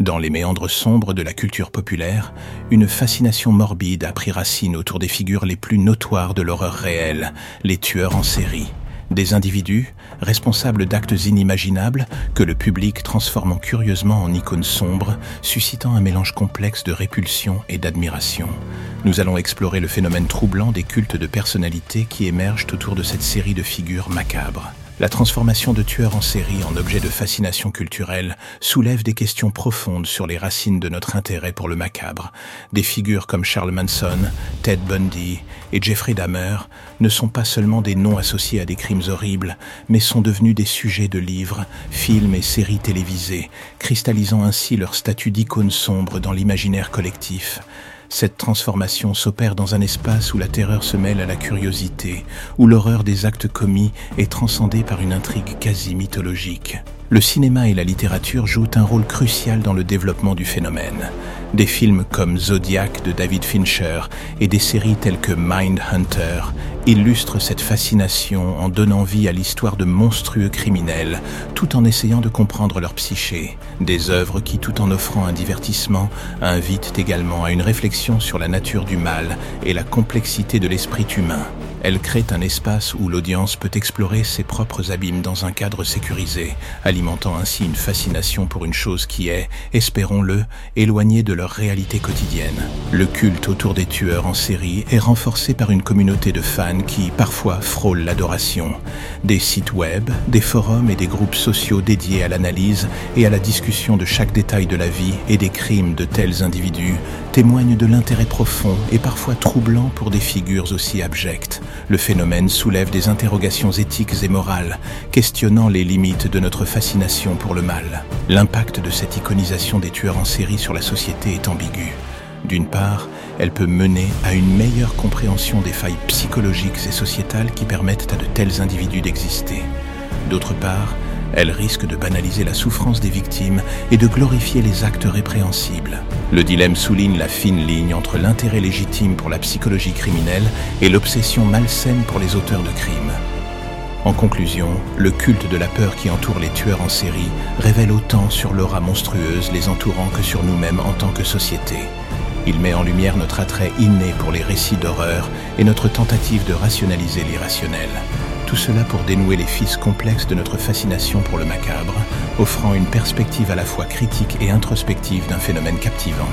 Dans les méandres sombres de la culture populaire, une fascination morbide a pris racine autour des figures les plus notoires de l'horreur réelle, les tueurs en série. Des individus, responsables d'actes inimaginables, que le public transformant curieusement en icônes sombres, suscitant un mélange complexe de répulsion et d'admiration. Nous allons explorer le phénomène troublant des cultes de personnalité qui émergent autour de cette série de figures macabres. La transformation de tueurs en série en objet de fascination culturelle soulève des questions profondes sur les racines de notre intérêt pour le macabre. Des figures comme Charles Manson, Ted Bundy et Jeffrey Dahmer ne sont pas seulement des noms associés à des crimes horribles, mais sont devenus des sujets de livres, films et séries télévisées, cristallisant ainsi leur statut d'icône sombre dans l'imaginaire collectif. Cette transformation s'opère dans un espace où la terreur se mêle à la curiosité, où l'horreur des actes commis est transcendée par une intrigue quasi mythologique. Le cinéma et la littérature jouent un rôle crucial dans le développement du phénomène. Des films comme Zodiac de David Fincher et des séries telles que Mindhunter illustrent cette fascination en donnant vie à l'histoire de monstrueux criminels, tout en essayant de comprendre leur psyché. Des œuvres qui, tout en offrant un divertissement, invitent également à une réflexion sur la nature du mal et la complexité de l'esprit humain. Elle crée un espace où l'audience peut explorer ses propres abîmes dans un cadre sécurisé, alimentant ainsi une fascination pour une chose qui est, espérons-le, éloignée de leur réalité quotidienne. Le culte autour des tueurs en série est renforcé par une communauté de fans qui, parfois, frôlent l'adoration. Des sites web, des forums et des groupes sociaux dédiés à l'analyse et à la discussion de chaque détail de la vie et des crimes de tels individus témoignent de l'intérêt profond et parfois troublant pour des figures aussi abjectes. Le phénomène soulève des interrogations éthiques et morales, questionnant les limites de notre fascination pour le mal. L'impact de cette iconisation des tueurs en série sur la société est ambigu. D'une part, elle peut mener à une meilleure compréhension des failles psychologiques et sociétales qui permettent à de tels individus d'exister. D'autre part, elle risque de banaliser la souffrance des victimes et de glorifier les actes répréhensibles. Le dilemme souligne la fine ligne entre l'intérêt légitime pour la psychologie criminelle et l'obsession malsaine pour les auteurs de crimes. En conclusion, le culte de la peur qui entoure les tueurs en série révèle autant sur l'aura monstrueuse les entourant que sur nous-mêmes en tant que société. Il met en lumière notre attrait inné pour les récits d'horreur et notre tentative de rationaliser l'irrationnel. Tout cela pour dénouer les fils complexes de notre fascination pour le macabre, offrant une perspective à la fois critique et introspective d'un phénomène captivant.